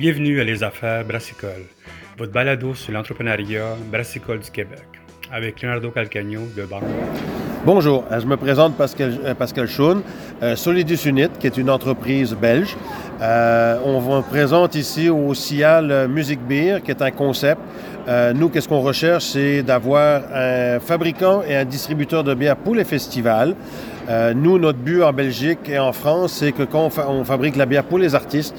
Bienvenue à Les Affaires Brassicole, votre balado sur l'entrepreneuriat brassicole du Québec, avec Leonardo Calcagno de Banque. Bonjour, je me présente Pascal, euh, Pascal Schoen, euh, Solidus Unit, qui est une entreprise belge. Euh, on vous présente ici au CIAL Music Beer, qui est un concept. Nous, qu'est-ce qu'on recherche, c'est d'avoir un fabricant et un distributeur de bière pour les festivals. Euh, nous, notre but en Belgique et en France, c'est que quand on, fa- on fabrique la bière pour les artistes,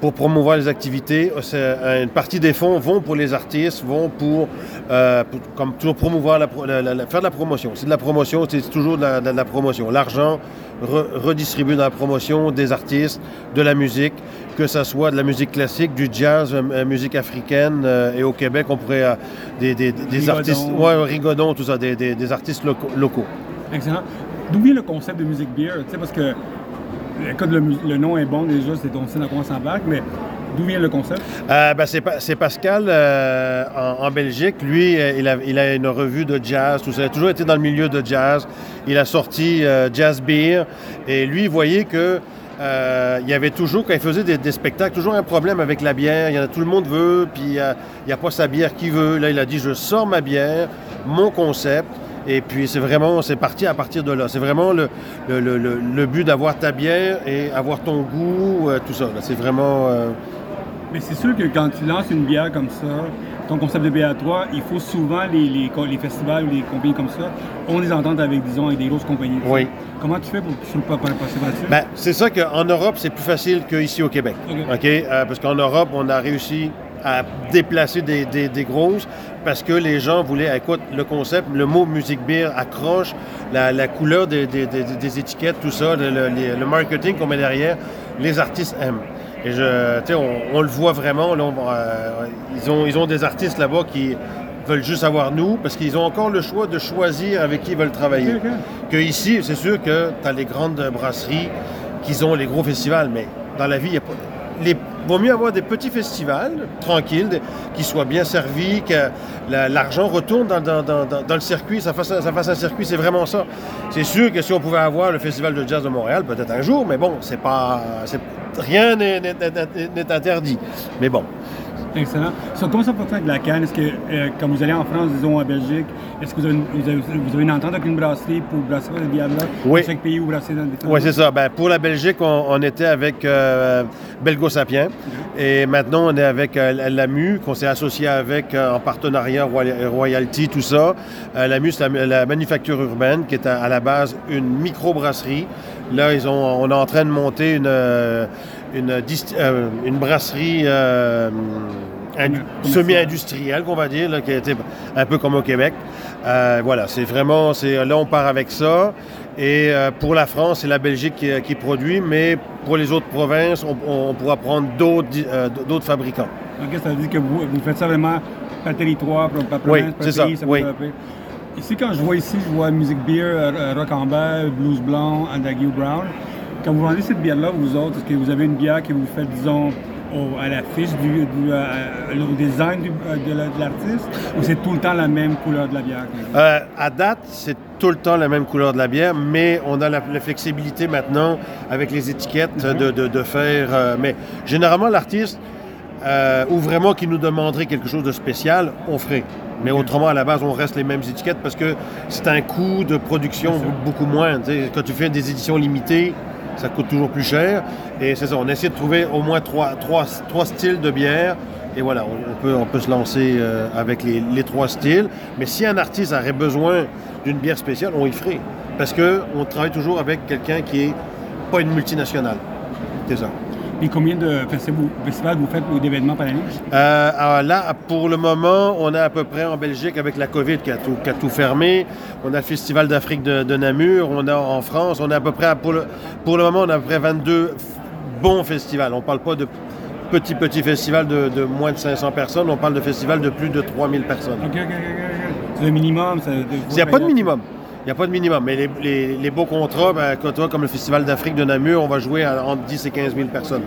pour promouvoir les activités, c'est, euh, une partie des fonds vont pour les artistes, vont pour, euh, pour- comme toujours promouvoir, la, pro- la- la- la- faire de la promotion. C'est de la promotion, c'est toujours de la, de la promotion. L'argent re- redistribué dans la promotion des artistes, de la musique, que ce soit de la musique classique, du jazz, euh, euh, musique africaine, euh, et au Québec, on pourrait euh, des, des- des Rigodon. artistes, ouais, rigodon, tout ça, des, des- artistes locaux. locaux. Excellent. D'où vient le concept de music beer? Parce que le, nom est bon déjà, c'est on sait dans quoi on s'embarque, mais d'où vient le concept? Euh, ben, c'est, Pa- c'est Pascal euh, en, en Belgique. Lui, euh, il a, une revue de jazz. Il a toujours été dans le milieu de jazz. Il a sorti Jazz Beer. Et lui, il voyait que euh, il y avait toujours, quand il faisait des, spectacles, toujours un problème avec la bière. Il y en a, tout le monde veut, puis il n'y a pas sa bière qui veut. Là, il a dit, je sors ma bière, mon concept. Et puis, c'est vraiment, c'est parti à partir de là. C'est vraiment le, le, le- le- but d'avoir ta bière et avoir ton goût, euh, tout ça. C'est vraiment... euh, Mais c'est sûr que quand tu lances une bière comme ça, ton concept de bière à toi, il faut souvent les, les, les festivals ou les compagnies comme ça ont des ententes avec, disons, avec des grosses compagnies. Oui. Comment tu fais pour que tu ne sois pas possible là-dessus? Ben, c'est ça qu'en Europe, c'est plus facile qu'ici au Québec. OK. OK? Euh, parce qu'en Europe, on a réussi à déplacer des, des- des grosses parce que les gens voulaient, écoute, le concept, le mot musique beer accroche, la, la couleur des, étiquettes, tout ça, le, le- les- le marketing qu'on met derrière, les artistes aiment. Et je, tu sais, on, on le voit vraiment. là, on- euh, ils, ont, ils ont des artistes là-bas qui veulent juste avoir nous parce qu'ils ont encore le choix de choisir avec qui ils veulent travailler. OK, OK. Que ici, c'est sûr que tu as les grandes brasseries qui ont les gros festivals, mais dans la vie, il y a pas. Les, vaut mieux avoir des petits festivals tranquilles, qui soient bien servis, que la- l'argent retourne dans, le circuit, ça fasse, un circuit, c'est vraiment ça. C'est sûr que si on pouvait avoir le Festival de jazz de Montréal, peut-être un jour, mais bon, c'est pas. Rien n'est interdit. Mais bon. Excellent. So, comment ça fonctionne avec la canne? Est-ce que, euh, quand vous allez en France, disons en Belgique, est-ce que vous avez, une, vous, avez, vous avez une entente avec une brasserie pour brasser cette bière-là? Oui. Dans chaque pays où brasser dans des Oui, c'est ça. Ben, pour la Belgique, on, on était avec euh, Belgo Sapien. Et maintenant, on est avec euh, l'AMU, qu'on s'est associé avec en partenariat Roy- Royalty, tout ça. L'AMU, c'est la, la manufacture urbaine, qui est à, à la base une microbrasserie. Là, ils ont, on est en train de monter une, une, euh, une brasserie euh, indu- semi-industrielle, qu'on va dire, là, qui été un peu comme au Québec. Euh, voilà, c'est vraiment, c'est, là, on part avec ça. Et pour la France, c'est la Belgique qui, qui produit, mais pour les autres provinces, on, on pourra prendre d'autres, fabricants. OK, ça veut dire que vous, vous faites ça vraiment par territoire, par, par Oui, province, par c'est ça, pays, oui. développer. Ici, quand je vois ici, je vois Music Beer, Rock Amber, Blues Blanc, Andagieux Brown. Quand vous vendez cette bière-là, vous autres, est-ce que vous avez une bière que vous faites, disons, au- à l'affiche, du, du, euh, au design du- euh, de la- de l'artiste, ou c'est tout le temps la même couleur de la bière? Euh, à date, c'est tout le temps la même couleur de la bière, mais on a la, la flexibilité maintenant avec les étiquettes de, de- de faire. euh, mais généralement, l'artiste, euh, ou vraiment qui nous demanderait quelque chose de spécial, on ferait. Mais autrement, à la base, on reste les mêmes étiquettes parce que c'est un coût de production beaucoup moins. Quand tu fais des éditions limitées, ça coûte toujours plus cher. Et c'est ça, on essaie de trouver au moins trois, styles de bière. Et voilà, on, peut, se lancer euh, avec les, les trois styles. Mais si un artiste aurait besoin d'une bière spéciale, on y ferait. Parce qu'on travaille toujours avec quelqu'un qui est pas une multinationale. C'est ça. Et combien de festivals, vous faites ou d'événements par année? Euh, alors là, pour le moment, on est à peu près en Belgique avec la COVID qui a tout, qui a tout fermé. On a le Festival d'Afrique de, de Namur. On a en France, on est à peu près, à- pour, le, pour le moment, on a à peu près 22 f- bons festivals. On ne parle pas de petits, petits festivals de, de moins de 500 personnes. On parle de festivals de plus de 3000 personnes. OK, OK, OK, OK. C'est le minimum. ça- Il n'y a pas de minimum. Il n'y a pas de minimum. Mais les, les- les beaux contrats, ben, comme toi, comme le Festival d'Afrique de Namur, on va jouer à- entre 10 et 15 000 personnes.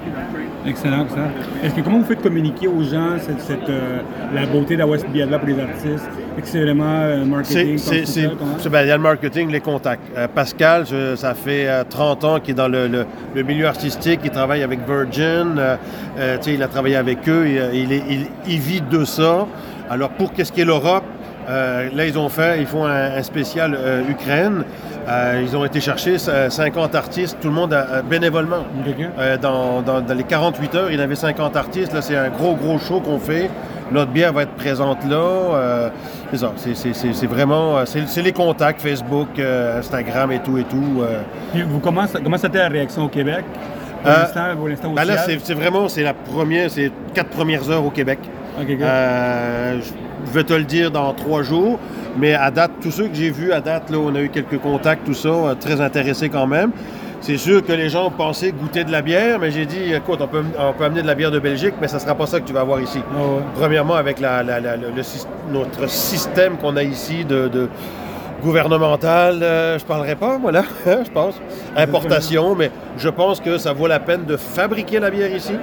Excellent, excellent. Est-ce que comment vous faites communiquer aux gens cette, cette, euh, la beauté de la West Biella pour les artistes? Vraiment euh, marketing? c'est, c'est- c'est- ben, il y a le marketing, les contacts. Euh, Pascal, je- ça fait euh, 30 ans qu'il est dans le, le- le milieu artistique, il travaille avec Virgin, euh, euh, il a travaillé avec eux, il, il, est- il- il vit de ça. Alors pour qu'est-ce qui est l'Europe, euh, là ils ont fait, ils font un, un spécial euh, Ukraine. Euh, ils ont été chercher euh, 50 artistes, tout le monde bénévolement. Dans, dans- dans les 48 heures, il y avait 50 artistes. Là, c'est un gros, gros show qu'on fait. Notre bière va être présente là. C'est ça. C'est, vraiment... C'est, les contacts, Facebook, Instagram et tout et tout. Puis vous, comment, ça- comment c'était la réaction au Québec? Pour l'instant, Ben là, c'est, c'est vraiment... C'est la première... C'est quatre premières heures au Québec. Je vais te le dire dans trois jours. Mais à date, tous ceux que j'ai vus à date, là, on a eu quelques contacts, tout ça, euh, très intéressés quand même. C'est sûr que les gens pensaient goûter de la bière, mais j'ai dit, écoute, on peut, on peut amener de la bière de Belgique, mais ça ne sera pas ça que tu vas avoir ici. Ah ouais. Premièrement, avec la- la- la- le, le syst- notre système qu'on a ici de, de gouvernemental, euh, je ne parlerai pas, voilà, je pense. Importation, mais je pense que ça vaut la peine de fabriquer la bière ici.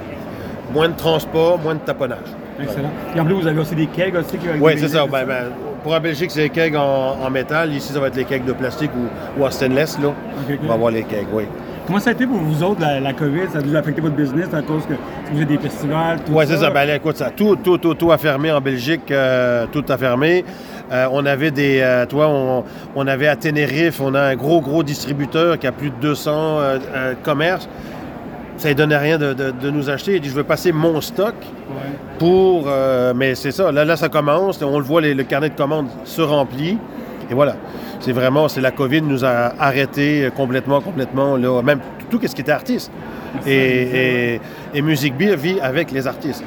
Moins de transport, moins de taponnage. Excellent. Et en plus, vous avez aussi des kegs aussi qui Oui, c'est ça. Ben, ben, pour la Belgique, c'est les kegs en, en métal. Ici, ça va être les kegs de plastique ou, ou en stainless. Là. On va avoir les kegs, oui. Comment ça a été pour vous autres, la, la COVID? Ça a dû affecter votre business à cause que vous avez des festivals, tout Oui, ça? c'est ça? Ben, écoute, ça, tout, tout, tout, tout a fermé en Belgique, euh, tout a fermé. Euh, on avait des, euh, toi, on, on avait à Tenerife, on a un gros, gros distributeur qui a plus de 200 euh, euh, commerces. Ça ne donnait rien de, de- de nous acheter. Il dit, je veux passer mon stock Ouais. pour... euh, mais c'est ça, là, là, ça commence. On le voit, les- le carnet de commandes se remplit. Et voilà. C'est vraiment, c'est la COVID nous a arrêté complètement, complètement, là, même tout ce qui était artiste. Et, et, Beer vit avec les artistes.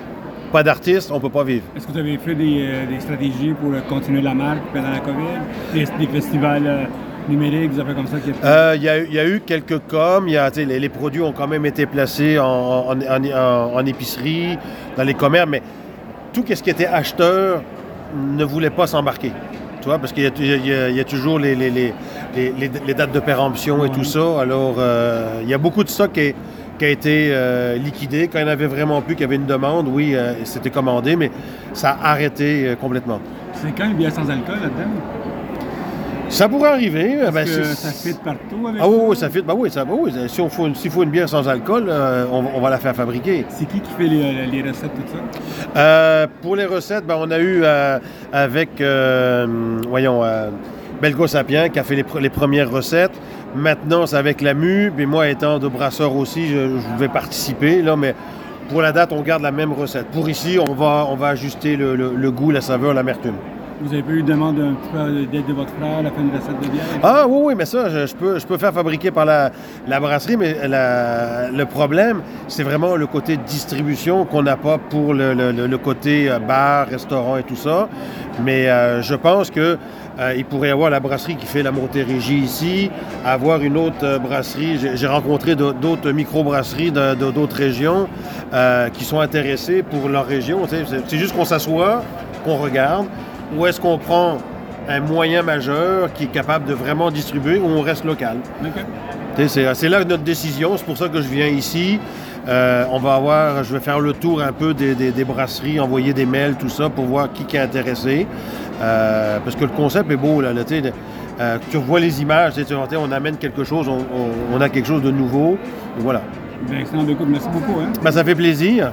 Pas d'artistes, on ne peut pas vivre. Est-ce que vous avez fait des, euh, des stratégies pour euh, continuer la marque pendant la COVID? Des, des festivals euh, numériques, des affaires comme ça. Euh, Il y, a y a eu quelques coms, y a, les, les produits ont quand même été placés en, en- en- en- en épicerie, dans les commerces, mais tout ce qui était acheteur ne voulait pas s'embarquer. Tu vois, parce qu'il y, a- y y toujours les, les- les- les- les- les dates de péremption et tout ça. Alors, euh, il y a beaucoup de stock qui, est- qui a été euh, liquidé. Quand il n'y en avait vraiment plus, qu'il y avait une demande, oui, euh, c'était commandé, mais ça a arrêté complètement. C'est quand une bière sans alcool là-dedans? Ça pourrait arriver. Est-ce ben, que ça fit partout avec Ah oui, oui, ça fit. Ben oui, ça, ben oui, si on faut une, s'il faut une bière sans alcool, euh, on, on va la faire fabriquer. C'est qui qui fait les, les recettes, tout ça? Euh, pour les recettes, ben, on a eu euh, avec, euh, voyons, euh, Belgo Sapien qui a fait les, pr- les premières recettes. Maintenant, c'est avec la MU. Mais moi, étant de brasseur aussi, je, je vais participer. Là, mais pour la date, on garde la même recette. Pour ici, on va, on va ajuster le, le- le goût, la saveur, l'amertume. Vous avez pas eu de demande d'aide de votre frère à la fin de recette de bière? Ah oui, oui, mais ça, je, peux, faire fabriquer par la, la brasserie, mais la- le problème, c'est vraiment le côté distribution qu'on n'a pas pour le, côté euh, bar, restaurant et tout ça. Mais euh, je pense que euh, il pourrait y avoir la brasserie qui fait la Montérégie ici, avoir une autre brasserie. J'ai- rencontré d'au- d'autres micro-brasseries d'autres régions qui sont intéressées pour leur région. c'est juste qu'on s'assoit, qu'on regarde. Où est-ce qu'on prend un moyen majeur qui est capable de vraiment distribuer ou on reste local? C'est là notre décision, c'est pour ça que je viens ici. Euh, on va avoir, je vais faire le tour un peu des, des- des brasseries, envoyer des mails, tout ça, pour voir qui, qui est intéressé. Euh, parce que le concept est beau, là. euh, tu revois les images, tu sais, tu vois, tu sais, on amène quelque chose, on, on- on a quelque chose de nouveau. Et voilà. Ben, excellent, écoute, merci beaucoup. Hein? Ben, ça fait plaisir.